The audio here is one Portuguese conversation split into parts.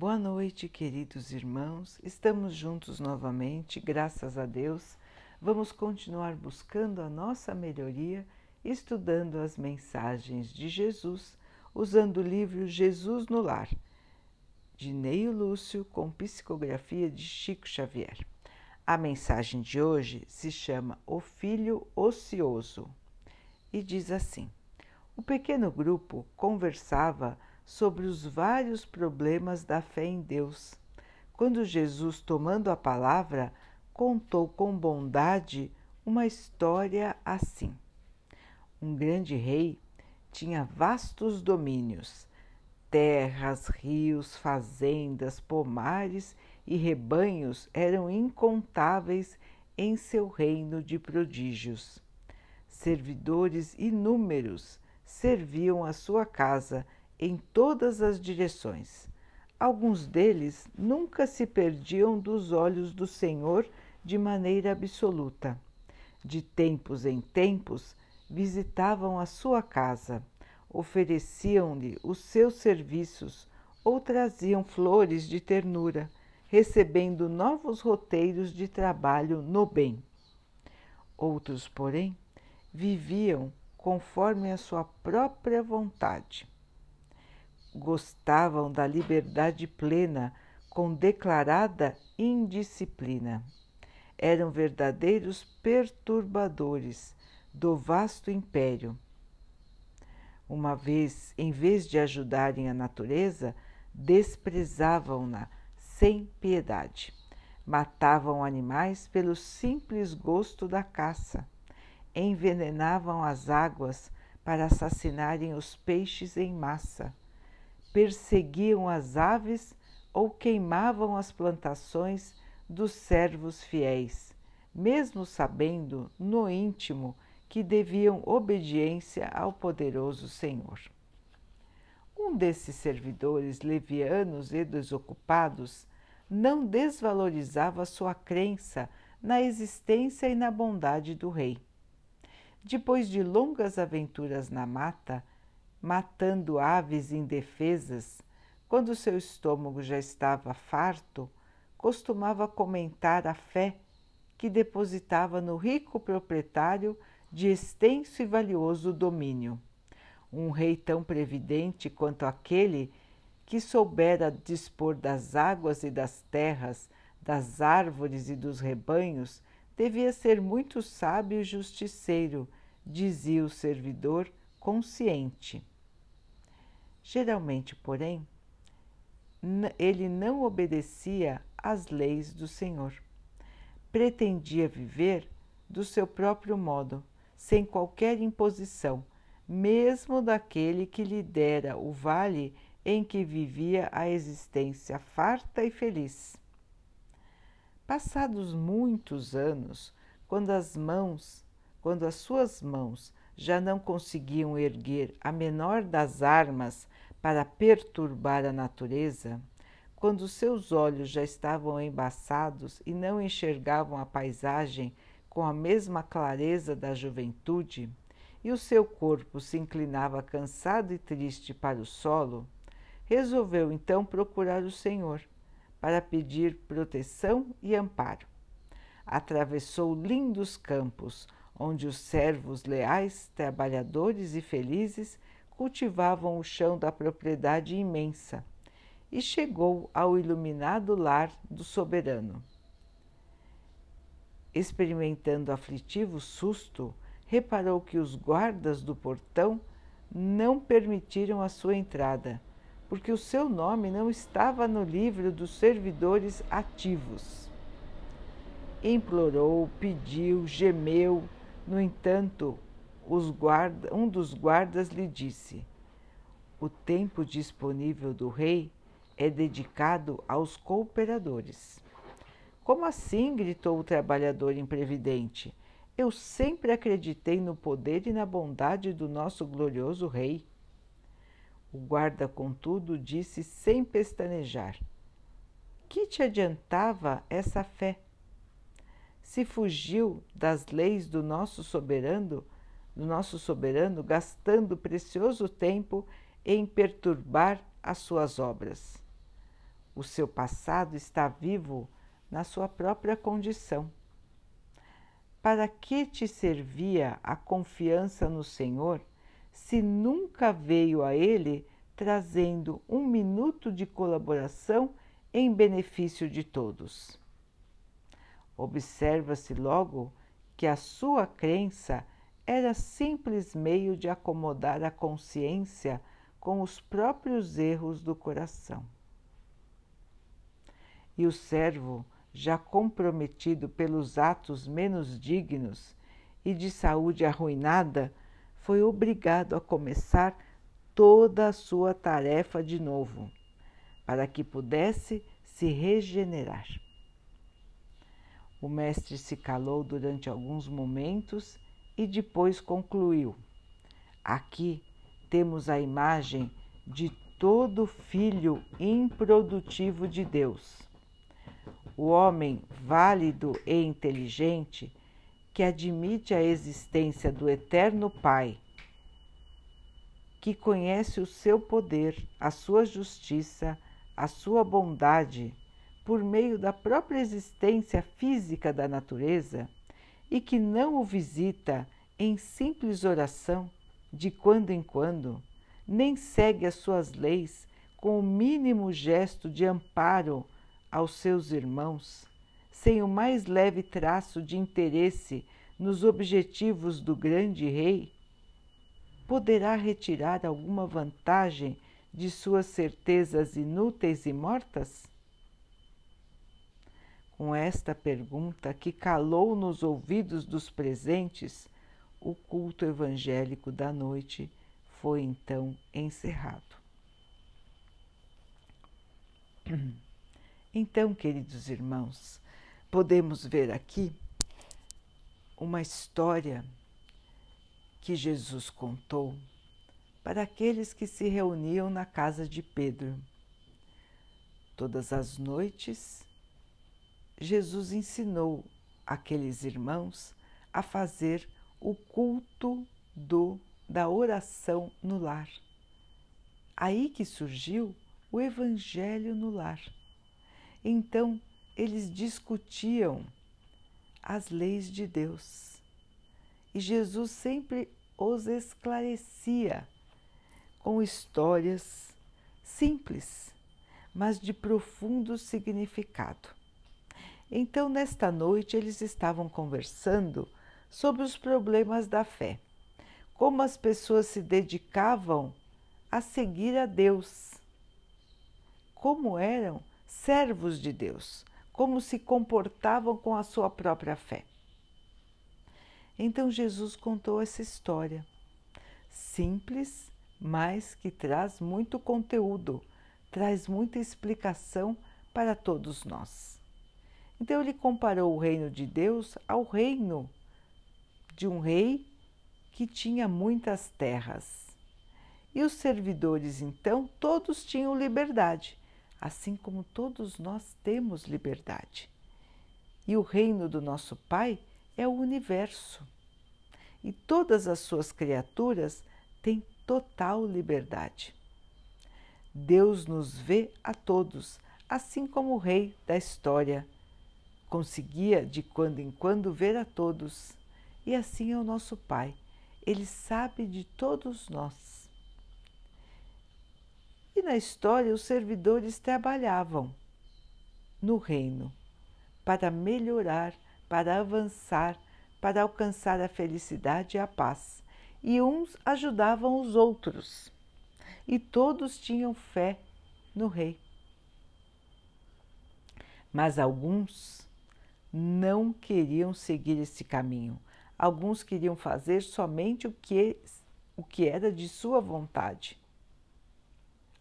Boa noite, queridos irmãos. Estamos juntos novamente, graças a Deus. Vamos continuar buscando a nossa melhoria, estudando as mensagens de Jesus, usando o livro Jesus no Lar, de Neio Lúcio, com psicografia de Chico Xavier. A mensagem de hoje se chama O Filho Ocioso e diz assim: O pequeno grupo conversava sobre os vários problemas da fé em Deus, quando Jesus, tomando a palavra, contou com bondade uma história assim. Um grande rei tinha vastos domínios, terras, rios, fazendas, pomares e rebanhos eram incontáveis em seu reino de prodígios. Servidores inúmeros serviam a sua casa em todas as direções. Alguns deles nunca se perdiam dos olhos do Senhor de maneira absoluta. De tempos em tempos visitavam a sua casa, ofereciam-lhe os seus serviços ou traziam flores de ternura, recebendo novos roteiros de trabalho no bem. Outros, porém, viviam conforme a sua própria vontade gostavam da liberdade plena com declarada indisciplina. Eram verdadeiros perturbadores do vasto império. Uma vez, em vez de ajudarem a natureza, desprezavam-na sem piedade. Matavam animais pelo simples gosto da caça. Envenenavam as águas para assassinarem os peixes em massa perseguiam as aves ou queimavam as plantações dos servos fiéis, mesmo sabendo no íntimo que deviam obediência ao poderoso Senhor. Um desses servidores levianos e desocupados não desvalorizava sua crença na existência e na bondade do rei. Depois de longas aventuras na mata, matando aves indefesas, quando seu estômago já estava farto, costumava comentar a fé que depositava no rico proprietário de extenso e valioso domínio. Um rei tão previdente quanto aquele que soubera dispor das águas e das terras, das árvores e dos rebanhos, devia ser muito sábio e justiceiro, dizia o servidor consciente. Geralmente, porém, ele não obedecia às leis do Senhor. Pretendia viver do seu próprio modo, sem qualquer imposição, mesmo daquele que lhe dera o vale em que vivia a existência farta e feliz. Passados muitos anos, quando as mãos, quando as suas mãos já não conseguiam erguer a menor das armas para perturbar a natureza, quando seus olhos já estavam embaçados e não enxergavam a paisagem com a mesma clareza da juventude, e o seu corpo se inclinava cansado e triste para o solo, resolveu então procurar o Senhor para pedir proteção e amparo. Atravessou lindos campos, onde os servos leais, trabalhadores e felizes cultivavam o chão da propriedade imensa, e chegou ao iluminado lar do soberano. Experimentando aflitivo susto, reparou que os guardas do portão não permitiram a sua entrada, porque o seu nome não estava no livro dos servidores ativos. Implorou, pediu, gemeu, no entanto, guarda, um dos guardas lhe disse: O tempo disponível do rei é dedicado aos cooperadores. Como assim? gritou o trabalhador imprevidente. Eu sempre acreditei no poder e na bondade do nosso glorioso rei. O guarda, contudo, disse sem pestanejar: Que te adiantava essa fé? Se fugiu das leis do nosso soberano, do nosso soberano, gastando precioso tempo em perturbar as suas obras. o seu passado está vivo na sua própria condição. Para que te servia a confiança no Senhor se nunca veio a Ele trazendo um minuto de colaboração em benefício de todos? Observa-se logo que a sua crença era simples meio de acomodar a consciência com os próprios erros do coração. E o servo, já comprometido pelos atos menos dignos e de saúde arruinada, foi obrigado a começar toda a sua tarefa de novo, para que pudesse se regenerar. O mestre se calou durante alguns momentos e depois concluiu: Aqui temos a imagem de todo filho improdutivo de Deus. O homem válido e inteligente que admite a existência do Eterno Pai, que conhece o seu poder, a sua justiça, a sua bondade por meio da própria existência física da natureza e que não o visita em simples oração de quando em quando, nem segue as suas leis com o mínimo gesto de amparo aos seus irmãos, sem o mais leve traço de interesse nos objetivos do grande rei, poderá retirar alguma vantagem de suas certezas inúteis e mortas? Com esta pergunta que calou nos ouvidos dos presentes, o culto evangélico da noite foi então encerrado. Então, queridos irmãos, podemos ver aqui uma história que Jesus contou para aqueles que se reuniam na casa de Pedro. Todas as noites, Jesus ensinou aqueles irmãos a fazer o culto do da oração no lar. Aí que surgiu o evangelho no lar. Então, eles discutiam as leis de Deus. E Jesus sempre os esclarecia com histórias simples, mas de profundo significado. Então, nesta noite, eles estavam conversando sobre os problemas da fé, como as pessoas se dedicavam a seguir a Deus, como eram servos de Deus, como se comportavam com a sua própria fé. Então Jesus contou essa história, simples, mas que traz muito conteúdo, traz muita explicação para todos nós. Então ele comparou o reino de Deus ao reino de um rei que tinha muitas terras. E os servidores, então, todos tinham liberdade, assim como todos nós temos liberdade. E o reino do nosso Pai é o universo. E todas as suas criaturas têm total liberdade. Deus nos vê a todos, assim como o rei da história conseguia de quando em quando ver a todos. E assim é o nosso Pai, ele sabe de todos nós. E na história, os servidores trabalhavam no reino para melhorar, para avançar, para alcançar a felicidade e a paz. E uns ajudavam os outros. E todos tinham fé no rei. Mas alguns não queriam seguir esse caminho. Alguns queriam fazer somente o que, o que era de sua vontade.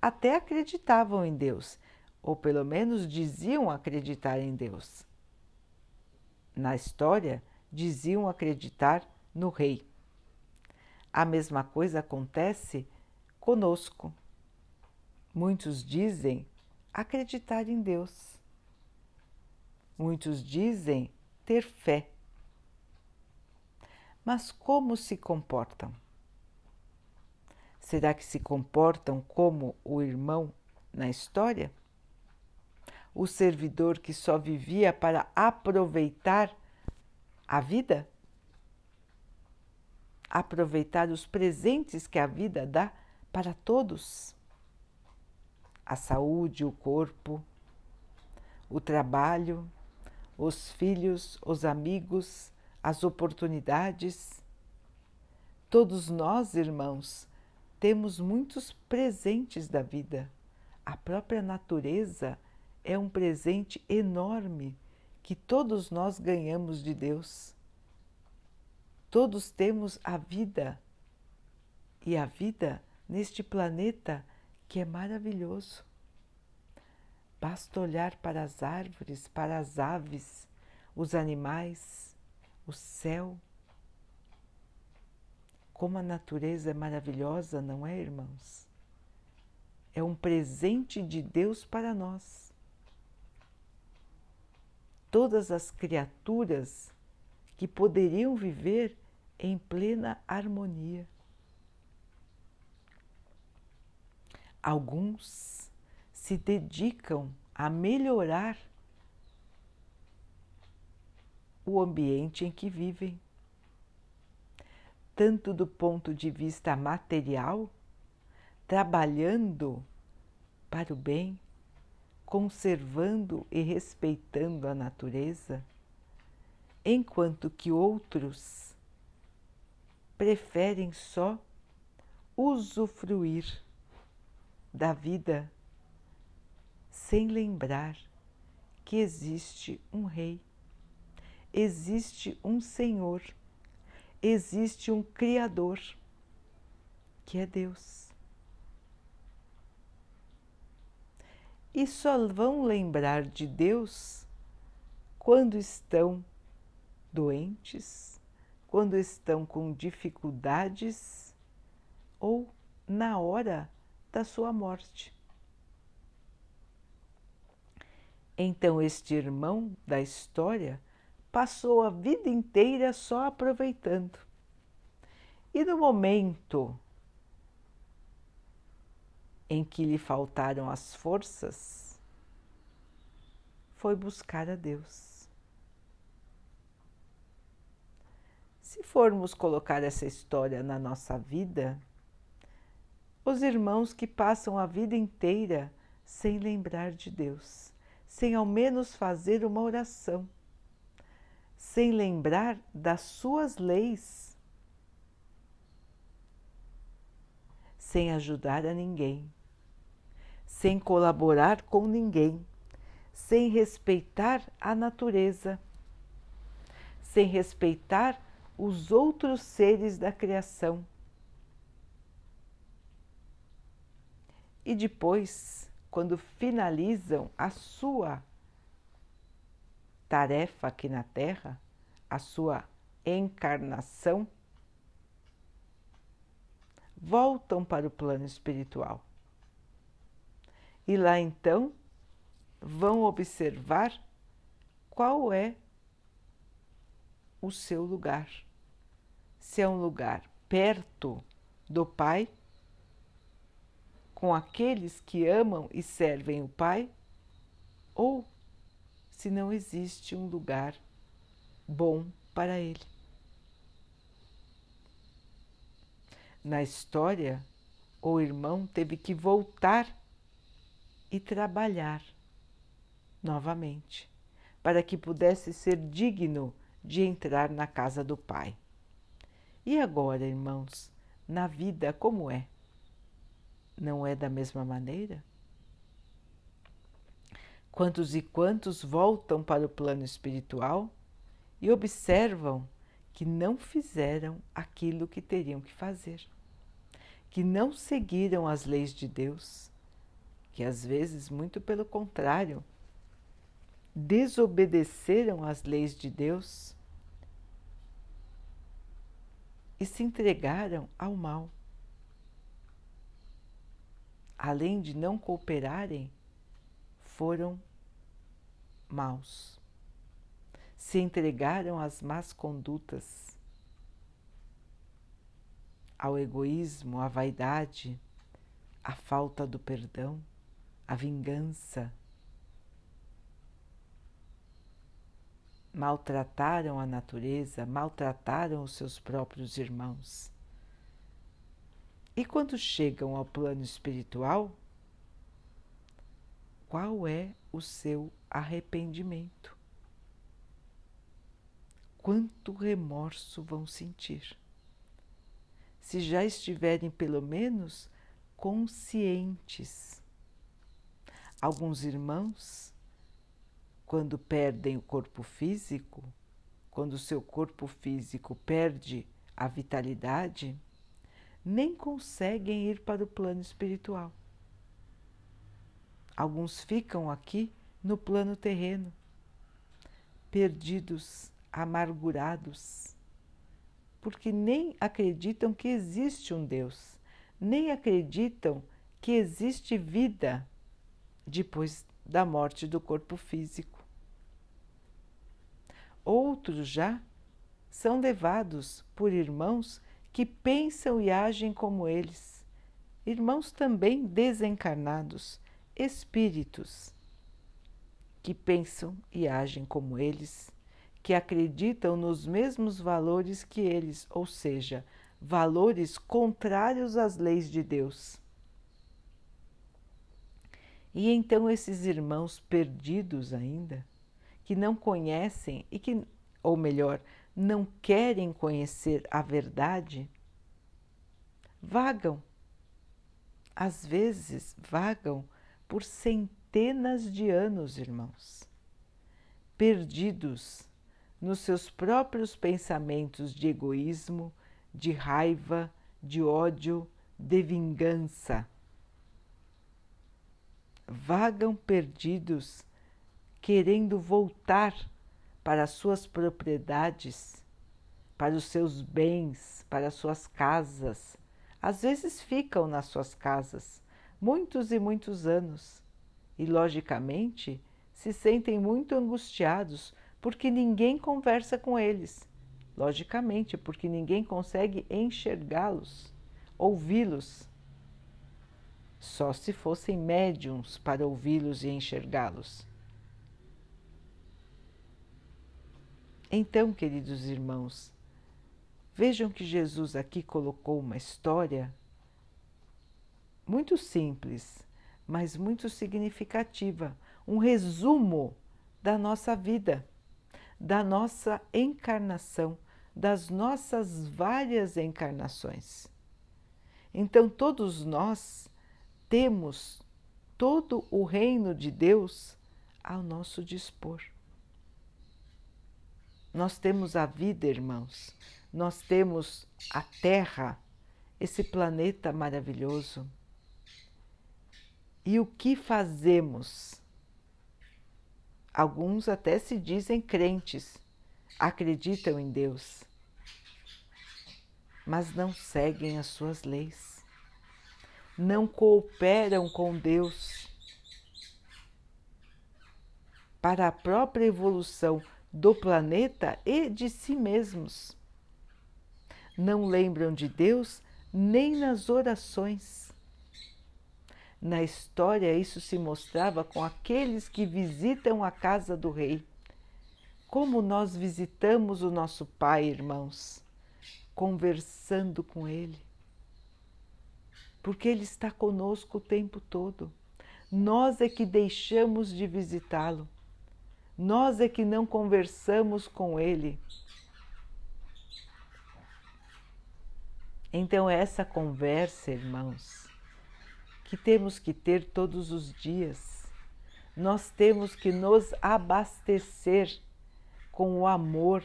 Até acreditavam em Deus, ou pelo menos diziam acreditar em Deus. Na história, diziam acreditar no Rei. A mesma coisa acontece conosco. Muitos dizem acreditar em Deus Muitos dizem ter fé. Mas como se comportam? Será que se comportam como o irmão na história? o servidor que só vivia para aproveitar a vida? Aproveitar os presentes que a vida dá para todos? A saúde, o corpo, o trabalho, os filhos, os amigos, as oportunidades. Todos nós, irmãos, temos muitos presentes da vida. A própria natureza é um presente enorme que todos nós ganhamos de Deus. Todos temos a vida e a vida neste planeta que é maravilhoso. Basta olhar para as árvores, para as aves, os animais, o céu. Como a natureza é maravilhosa, não é, irmãos? É um presente de Deus para nós. Todas as criaturas que poderiam viver em plena harmonia. Alguns se dedicam a melhorar o ambiente em que vivem, tanto do ponto de vista material, trabalhando para o bem, conservando e respeitando a natureza, enquanto que outros preferem só usufruir da vida sem lembrar que existe um Rei, existe um Senhor, existe um Criador, que é Deus. E só vão lembrar de Deus quando estão doentes, quando estão com dificuldades ou na hora da sua morte. Então, este irmão da história passou a vida inteira só aproveitando. E no momento em que lhe faltaram as forças, foi buscar a Deus. Se formos colocar essa história na nossa vida, os irmãos que passam a vida inteira sem lembrar de Deus, sem ao menos fazer uma oração, sem lembrar das suas leis, sem ajudar a ninguém, sem colaborar com ninguém, sem respeitar a natureza, sem respeitar os outros seres da criação. E depois, quando finalizam a sua tarefa aqui na Terra, a sua encarnação, voltam para o plano espiritual. E lá então vão observar qual é o seu lugar. Se é um lugar perto do Pai com aqueles que amam e servem o Pai, ou se não existe um lugar bom para ele. Na história, o irmão teve que voltar e trabalhar novamente, para que pudesse ser digno de entrar na casa do Pai. E agora, irmãos, na vida como é? Não é da mesma maneira? Quantos e quantos voltam para o plano espiritual e observam que não fizeram aquilo que teriam que fazer, que não seguiram as leis de Deus, que às vezes, muito pelo contrário, desobedeceram às leis de Deus e se entregaram ao mal além de não cooperarem, foram maus. Se entregaram às más condutas, ao egoísmo, à vaidade, à falta do perdão, à vingança. Maltrataram a natureza, maltrataram os seus próprios irmãos. E quando chegam ao plano espiritual, qual é o seu arrependimento? Quanto remorso vão sentir? Se já estiverem pelo menos conscientes. Alguns irmãos, quando perdem o corpo físico, quando o seu corpo físico perde a vitalidade, nem conseguem ir para o plano espiritual. Alguns ficam aqui no plano terreno, perdidos, amargurados, porque nem acreditam que existe um Deus, nem acreditam que existe vida depois da morte do corpo físico. Outros já são levados por irmãos que pensam e agem como eles, irmãos também desencarnados, espíritos que pensam e agem como eles, que acreditam nos mesmos valores que eles, ou seja, valores contrários às leis de Deus. E então esses irmãos perdidos ainda, que não conhecem e que, ou melhor, não querem conhecer a verdade, vagam. Às vezes vagam por centenas de anos, irmãos, perdidos nos seus próprios pensamentos de egoísmo, de raiva, de ódio, de vingança. Vagam perdidos, querendo voltar para as suas propriedades, para os seus bens, para as suas casas. Às vezes ficam nas suas casas muitos e muitos anos e, logicamente, se sentem muito angustiados porque ninguém conversa com eles logicamente, porque ninguém consegue enxergá-los, ouvi-los. Só se fossem médiums para ouvi-los e enxergá-los. Então, queridos irmãos, vejam que Jesus aqui colocou uma história muito simples, mas muito significativa, um resumo da nossa vida, da nossa encarnação das nossas várias encarnações. Então, todos nós temos todo o reino de Deus ao nosso dispor. Nós temos a vida, irmãos, nós temos a Terra, esse planeta maravilhoso. E o que fazemos? Alguns até se dizem crentes, acreditam em Deus, mas não seguem as suas leis, não cooperam com Deus para a própria evolução do planeta e de si mesmos. Não lembram de Deus nem nas orações. Na história, isso se mostrava com aqueles que visitam a casa do rei. Como nós visitamos o nosso Pai, irmãos conversando com Ele. Porque Ele está conosco o tempo todo. Nós é que deixamos de visitá-lo. Nós é que não conversamos com Ele. Então, essa conversa, irmãos, que temos que ter todos os dias, nós temos que nos abastecer com o amor,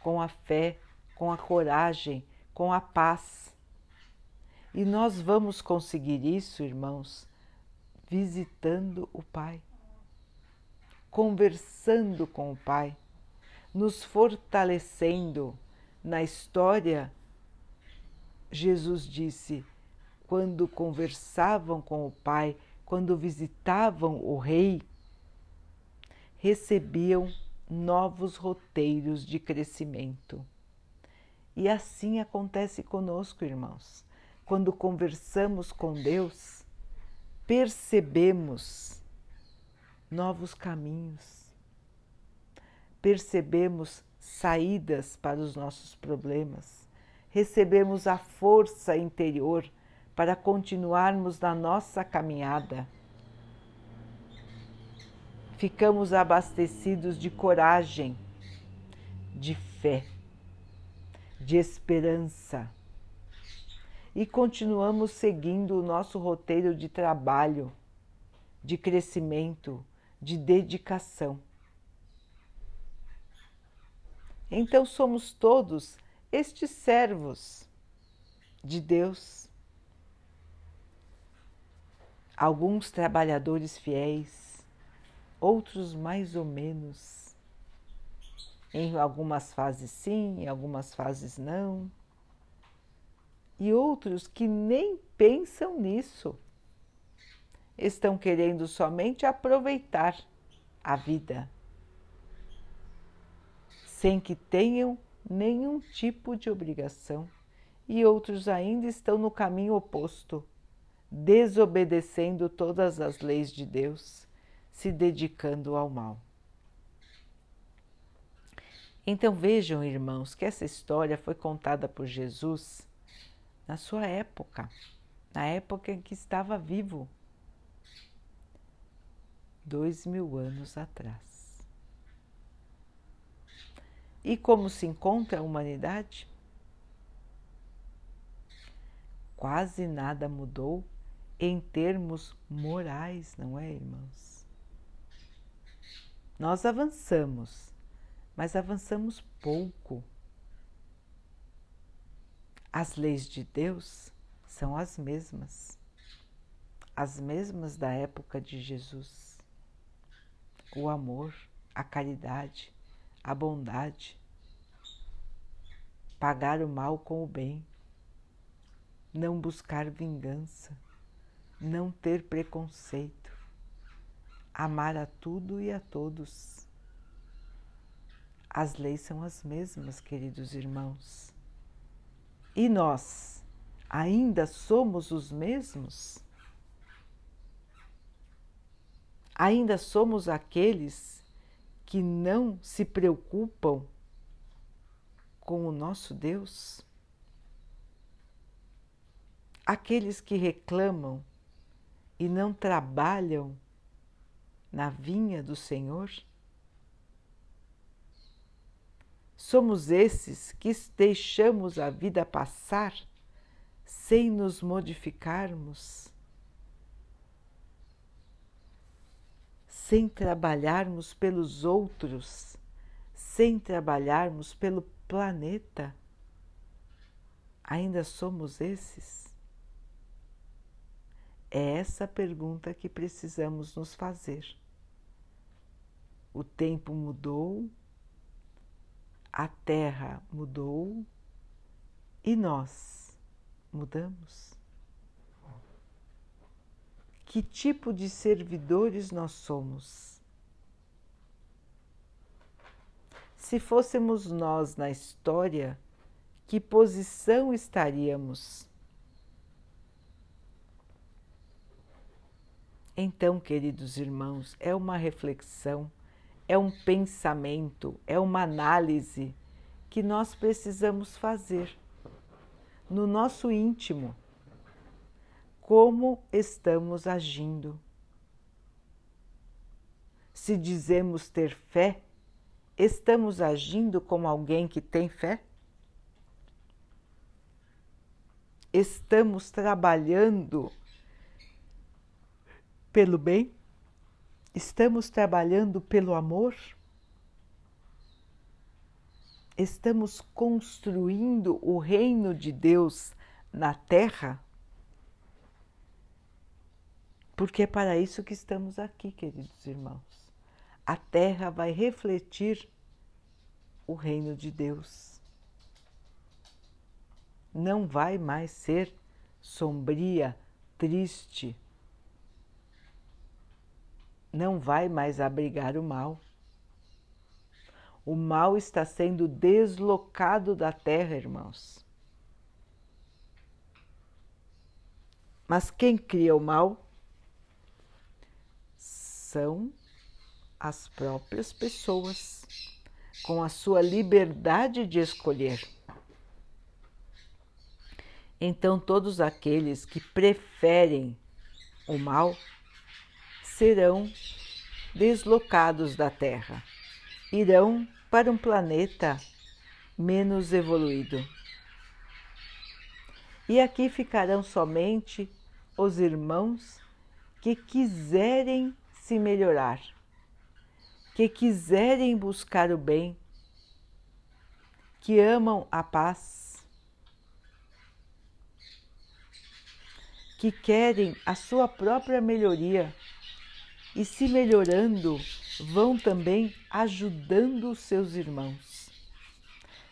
com a fé, com a coragem, com a paz. E nós vamos conseguir isso, irmãos, visitando o Pai, conversando com o Pai, nos fortalecendo. Na história, Jesus disse: quando conversavam com o Pai, quando visitavam o Rei, recebiam novos roteiros de crescimento. E assim acontece conosco, irmãos. Quando conversamos com Deus, percebemos novos caminhos, percebemos saídas para os nossos problemas, recebemos a força interior para continuarmos na nossa caminhada. Ficamos abastecidos de coragem, de fé, de esperança. E continuamos seguindo o nosso roteiro de trabalho, de crescimento, de dedicação. Então somos todos estes servos de Deus. Alguns trabalhadores fiéis, outros mais ou menos. Em algumas fases sim, em algumas fases não e outros que nem pensam nisso. Estão querendo somente aproveitar a vida, sem que tenham nenhum tipo de obrigação, e outros ainda estão no caminho oposto, desobedecendo todas as leis de Deus, se dedicando ao mal. Então vejam, irmãos, que essa história foi contada por Jesus na sua época, na época em que estava vivo, dois mil anos atrás. E como se encontra a humanidade? Quase nada mudou em termos morais, não é, irmãos? Nós avançamos, mas avançamos pouco as leis de Deus são as mesmas, as mesmas da época de Jesus. O amor, a caridade, a bondade, pagar o mal com o bem, não buscar vingança, não ter preconceito, amar a tudo e a todos. As leis são as mesmas, queridos irmãos. E nós ainda somos os mesmos? Ainda somos aqueles que não se preocupam com o nosso Deus? Aqueles que reclamam e não trabalham na vinha do Senhor? Somos esses que deixamos a vida passar sem nos modificarmos, sem trabalharmos pelos outros, sem trabalharmos pelo planeta. Ainda somos esses? É essa pergunta que precisamos nos fazer. O tempo mudou, a Terra mudou e nós mudamos? Que tipo de servidores nós somos? Se fôssemos nós na história, que posição estaríamos? Então, queridos irmãos, é uma reflexão é um pensamento, é uma análise que nós precisamos fazer no nosso íntimo. Como estamos agindo? Se dizemos ter fé, estamos agindo como alguém que tem fé? Estamos trabalhando pelo bem? Estamos trabalhando pelo amor? Estamos construindo o reino de Deus na terra? Porque é para isso que estamos aqui, queridos irmãos. A terra vai refletir o reino de Deus. Não vai mais ser sombria, triste, não vai mais abrigar o mal. O mal está sendo deslocado da terra, irmãos. Mas quem cria o mal são as próprias pessoas, com a sua liberdade de escolher. Então, todos aqueles que preferem o mal serão deslocados da Terra, irão para um planeta menos evoluído. E aqui ficarão somente os irmãos que quiserem se melhorar, que quiserem buscar o bem, que amam a paz, que querem a sua própria melhoria e, se melhorando, vão também ajudando os seus irmãos.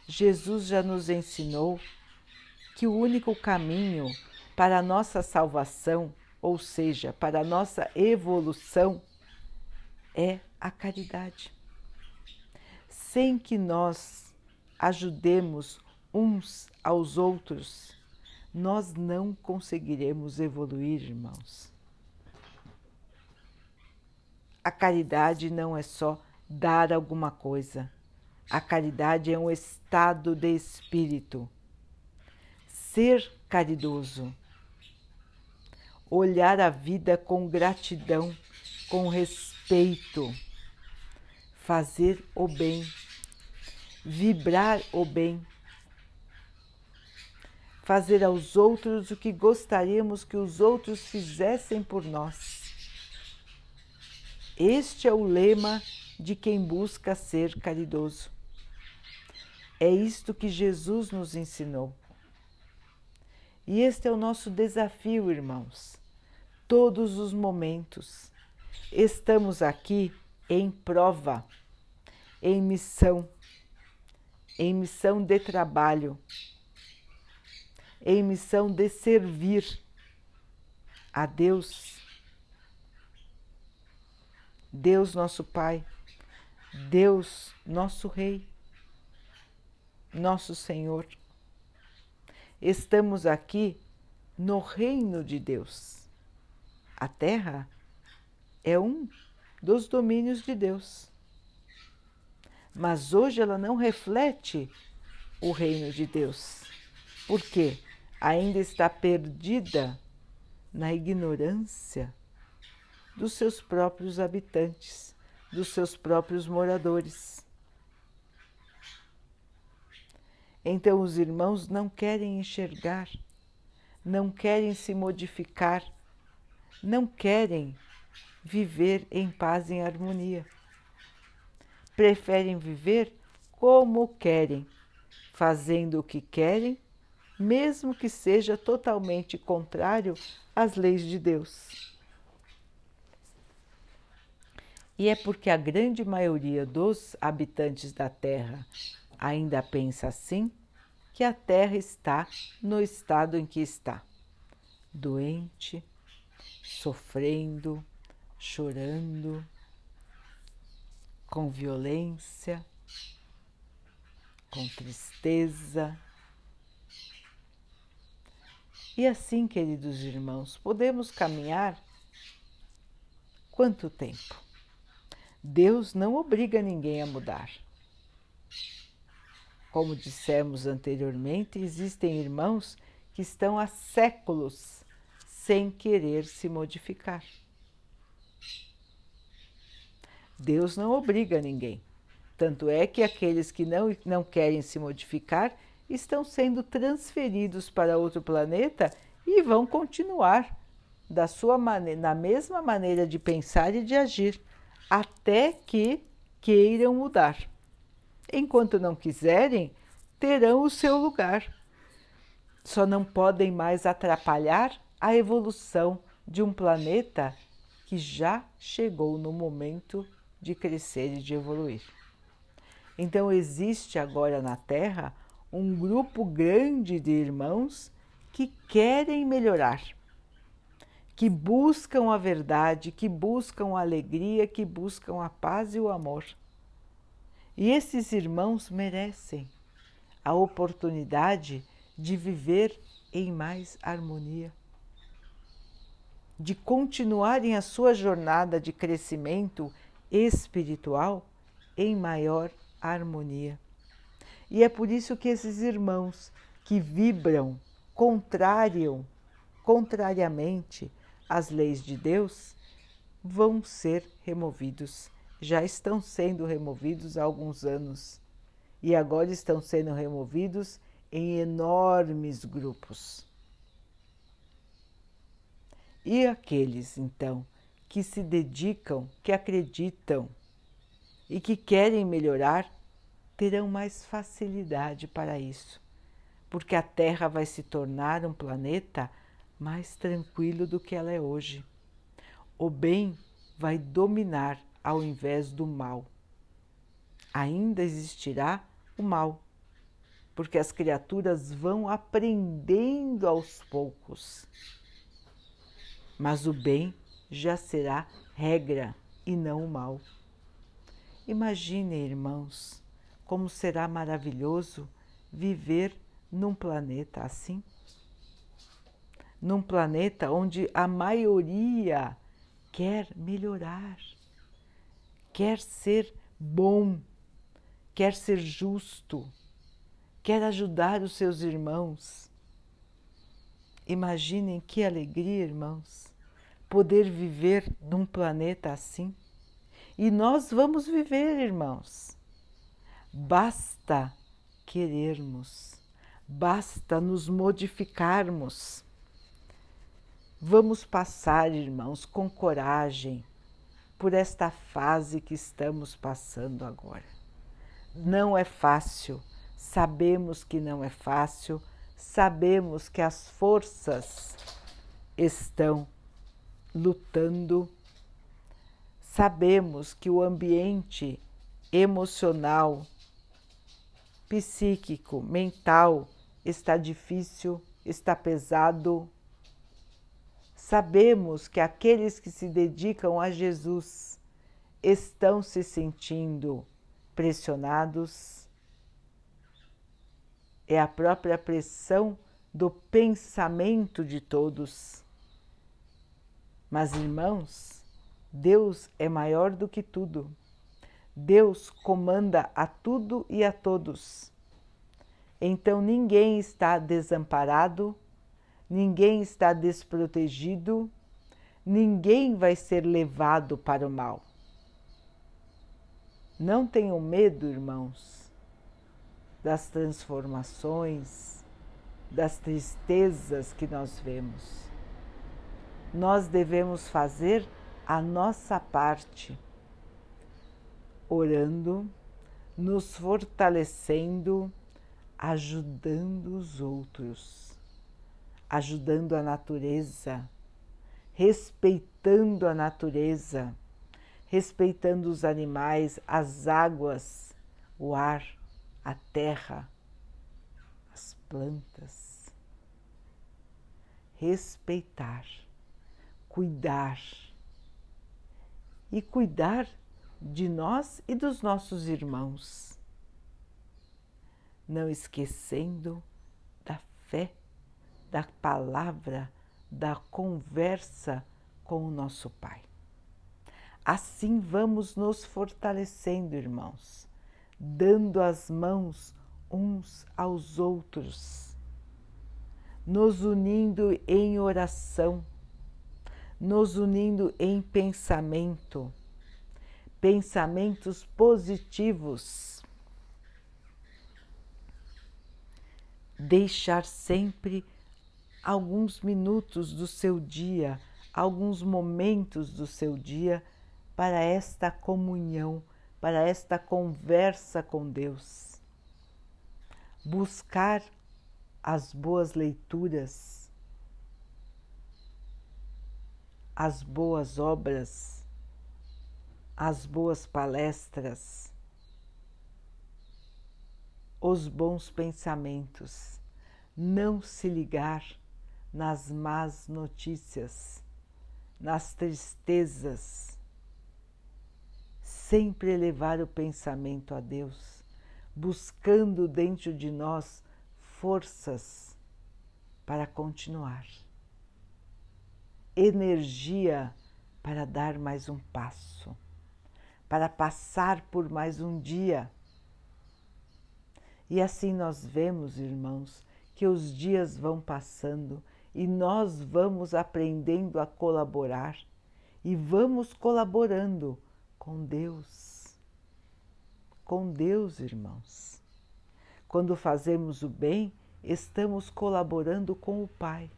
Jesus já nos ensinou que o único caminho para a nossa salvação, ou seja, para a nossa evolução, é a caridade. Sem que nós ajudemos uns aos outros, nós não conseguiremos evoluir, irmãos. A caridade não é só dar alguma coisa. A caridade é um estado de espírito. Ser caridoso. Olhar a vida com gratidão, com respeito. Fazer o bem. Vibrar o bem. Fazer aos outros o que gostaríamos que os outros fizessem por nós este é o lema de quem busca ser caridoso. É isto que Jesus nos ensinou. E este é o nosso desafio, irmãos. Todos os momentos. Estamos aqui em prova, em missão, em missão de trabalho, em missão de servir a Deus Deus nosso Pai, Deus nosso Rei, nosso Senhor. Estamos aqui no reino de Deus. A terra é um dos domínios de Deus. Mas hoje ela não reflete o reino de Deus. Por quê? Ainda está perdida na ignorância dos seus próprios habitantes, dos seus próprios moradores. Então os irmãos não querem enxergar, não querem se modificar, não querem viver em paz e em harmonia. Preferem viver como querem, fazendo o que querem, mesmo que seja totalmente contrário às leis de Deus. E é porque a grande maioria dos habitantes da Terra ainda pensa assim que a Terra está no estado em que está doente, sofrendo, chorando, com violência, com tristeza. E assim, queridos irmãos, podemos caminhar quanto tempo? Deus não obriga ninguém a mudar. Como dissemos anteriormente, existem irmãos que estão há séculos sem querer se modificar. Deus não obriga ninguém. Tanto é que aqueles que não, não querem se modificar estão sendo transferidos para outro planeta e vão continuar da sua na mesma maneira de pensar e de agir até que queiram mudar. Enquanto não quiserem, terão o seu lugar. Só não podem mais atrapalhar a evolução de um planeta que já chegou no momento de crescer e de evoluir. Então, existe agora na Terra um grupo grande de irmãos que querem melhorar que buscam a verdade, que buscam a alegria, que buscam a paz e o amor. E esses irmãos merecem a oportunidade de viver em mais harmonia, de continuarem a sua jornada de crescimento espiritual em maior harmonia. E é por isso que esses irmãos que vibram contráriam, contrariamente às leis de Deus, vão ser removidos. Já estão sendo removidos há alguns anos e agora estão sendo removidos em enormes grupos. E aqueles, então, que se dedicam, que acreditam e que querem melhorar, terão mais facilidade para isso, porque a Terra vai se tornar um planeta mais tranquilo do que ela é hoje. O bem vai dominar ao invés do mal. Ainda existirá o mal, porque as criaturas vão aprendendo aos poucos. Mas o bem já será regra e não o mal. Imaginem, irmãos, como será maravilhoso viver num planeta assim. Num planeta onde a maioria quer melhorar, quer ser bom, quer ser justo, quer ajudar os seus irmãos. Imaginem que alegria, irmãos, poder viver num planeta assim. E nós vamos viver, irmãos. Basta querermos, basta nos modificarmos. Vamos passar, irmãos, com coragem por esta fase que estamos passando agora. Não é fácil, sabemos que não é fácil, sabemos que as forças estão lutando, sabemos que o ambiente emocional psíquico, mental está difícil, está pesado. Sabemos que aqueles que se dedicam a Jesus estão se sentindo pressionados. É a própria pressão do pensamento de todos. Mas, irmãos, Deus é maior do que tudo. Deus comanda a tudo e a todos. Então ninguém está desamparado, ninguém está desprotegido, ninguém vai ser levado para o mal. Não tenham medo, irmãos, das transformações, das tristezas que nós vemos. Nós devemos fazer a nossa parte orando, nos fortalecendo, ajudando os outros, ajudando a natureza, respeitando a natureza, respeitando os animais, as águas, o ar, a terra, as plantas. Respeitar, cuidar. E cuidar de nós e dos nossos irmãos, não esquecendo da fé, da palavra, da conversa com o nosso Pai. Assim vamos nos fortalecendo, irmãos, dando as mãos uns aos outros, nos unindo em oração, nos unindo em pensamento pensamentos positivos. Deixar sempre alguns minutos do seu dia, alguns momentos do seu dia para esta comunhão, para esta conversa com Deus. Buscar as boas leituras, as boas obras as boas palestras, os bons pensamentos, não se ligar nas más notícias, nas tristezas, sempre elevar o pensamento a Deus, buscando dentro de nós forças para continuar, energia para dar mais um passo para passar por mais um dia, E assim nós vemos, irmãos, que os dias vão passando e nós vamos aprendendo a colaborar e vamos colaborando com Deus. Com Deus, irmãos. Quando fazemos o bem, estamos colaborando com o Pai.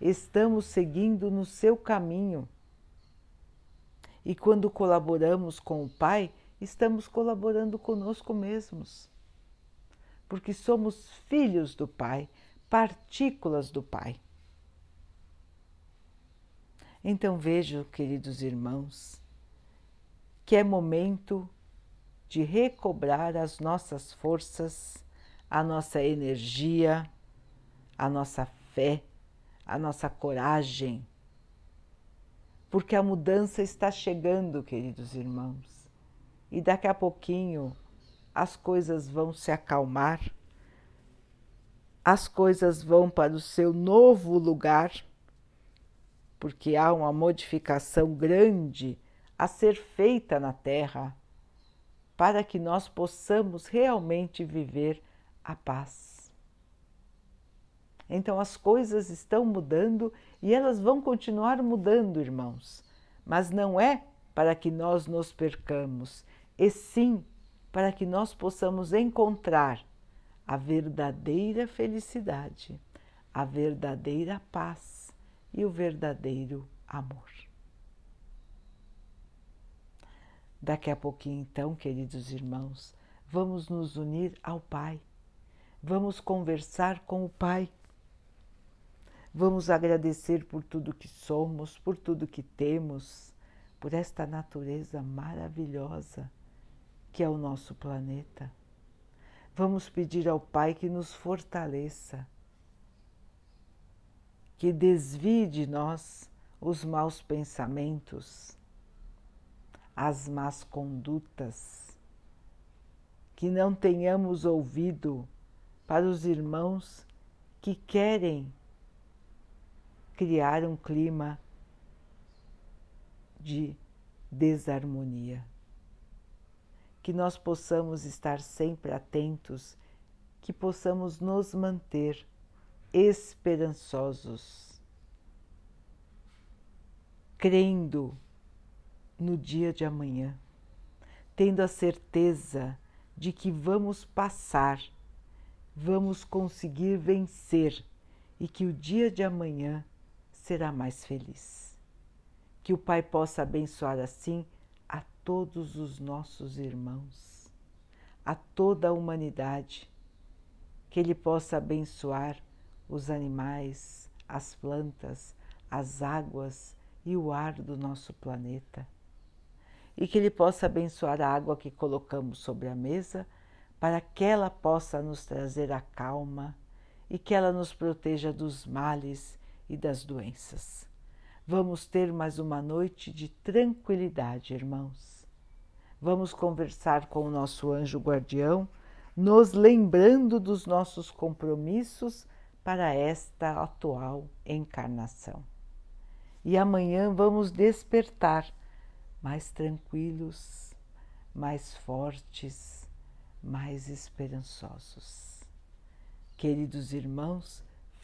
Estamos seguindo no seu caminho. E quando colaboramos com o Pai, estamos colaborando conosco mesmos porque somos filhos do Pai, partículas do Pai. Então vejo, queridos irmãos, que é momento de recobrar as nossas forças, a nossa energia, a nossa fé, a nossa coragem, porque a mudança está chegando, queridos irmãos, e daqui a pouquinho as coisas vão se acalmar, as coisas vão para o seu novo lugar, porque há uma modificação grande a ser feita na Terra para que nós possamos realmente viver a paz. Então as coisas estão mudando e elas vão continuar mudando, irmãos, mas não é para que nós nos percamos, e sim para que nós possamos encontrar a verdadeira felicidade, a verdadeira paz e o verdadeiro amor. Daqui a pouquinho, então, queridos irmãos, vamos nos unir ao Pai, vamos conversar com o Pai, vamos agradecer por tudo que somos, por tudo que temos, por esta natureza maravilhosa que é o nosso planeta. Vamos pedir ao Pai que nos fortaleça, que desvie de nós os maus pensamentos, as más condutas, que não tenhamos ouvido para os irmãos que querem criar um clima de desarmonia. Que nós possamos estar sempre atentos, que possamos nos manter esperançosos, crendo no dia de amanhã, tendo a certeza de que vamos passar, vamos conseguir vencer e que o dia de amanhã será mais feliz. Que o Pai possa abençoar assim todos os nossos irmãos, a toda a humanidade, que Ele possa abençoar os animais, as plantas, as águas e o ar do nosso planeta. E que Ele possa abençoar a água que colocamos sobre a mesa, para que ela possa nos trazer a calma e que ela nos proteja dos males e das doenças. Vamos ter mais uma noite de tranquilidade, irmãos vamos conversar com o nosso anjo guardião, nos lembrando dos nossos compromissos para esta atual encarnação. E amanhã vamos despertar mais tranquilos, mais fortes, mais esperançosos. Queridos irmãos,